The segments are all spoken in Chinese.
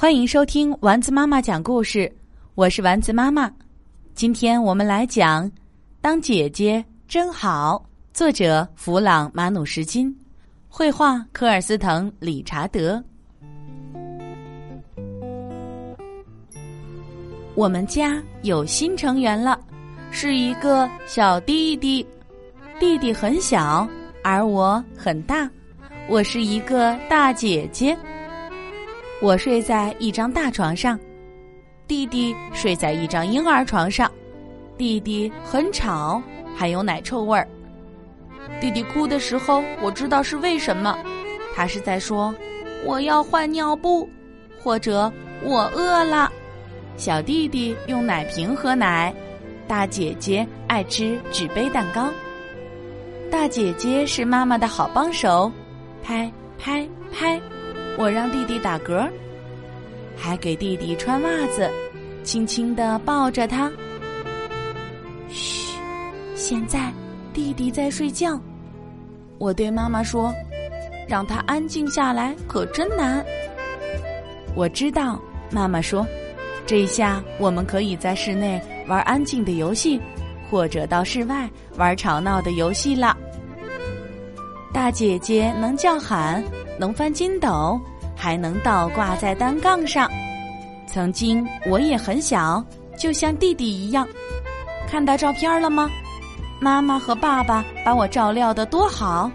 欢迎收听丸子妈妈讲故事，我是丸子妈妈。今天我们来讲《当姐姐真好》，作者弗朗·马努什金，绘画科尔斯滕·理查德。我们家有新成员了，是一个小弟弟。弟弟很小，而我很大，我是一个大姐姐。我睡在一张大床上，弟弟睡在一张婴儿床上。弟弟很吵，还有奶臭味儿。弟弟哭的时候，我知道是为什么，他是在说“我要换尿布”或者“我饿了”。小弟弟用奶瓶喝奶，大姐姐爱吃纸杯蛋糕。大姐姐是妈妈的好帮手，拍拍拍。我让弟弟打嗝，还给弟弟穿袜子，轻轻的抱着他。嘘，现在弟弟在睡觉。我对妈妈说：“让他安静下来可真难。”我知道，妈妈说：“这下我们可以在室内玩安静的游戏，或者到室外玩吵闹的游戏了。”大姐姐能叫喊，能翻筋斗。还能倒挂在单杠上。曾经我也很小，就像弟弟一样。看到照片了吗？妈妈和爸爸把我照料的多好。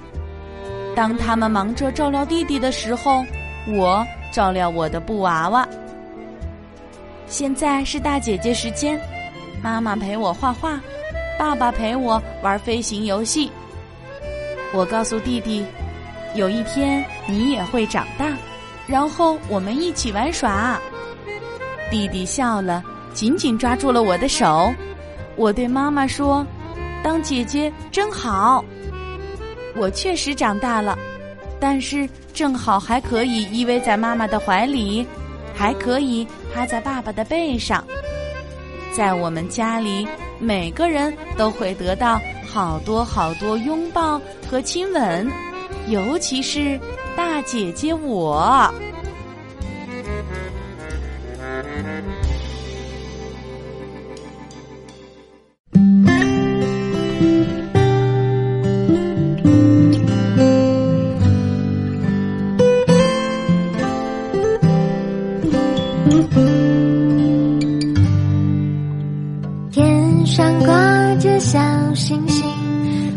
当他们忙着照料弟弟的时候，我照料我的布娃娃。现在是大姐姐时间，妈妈陪我画画，爸爸陪我玩飞行游戏。我告诉弟弟，有一天你也会长大。然后我们一起玩耍，弟弟笑了，紧紧抓住了我的手。我对妈妈说：“当姐姐真好。”我确实长大了，但是正好还可以依偎在妈妈的怀里，还可以趴在爸爸的背上。在我们家里，每个人都会得到好多好多拥抱和亲吻，尤其是。大姐姐，我。天上挂着小星星，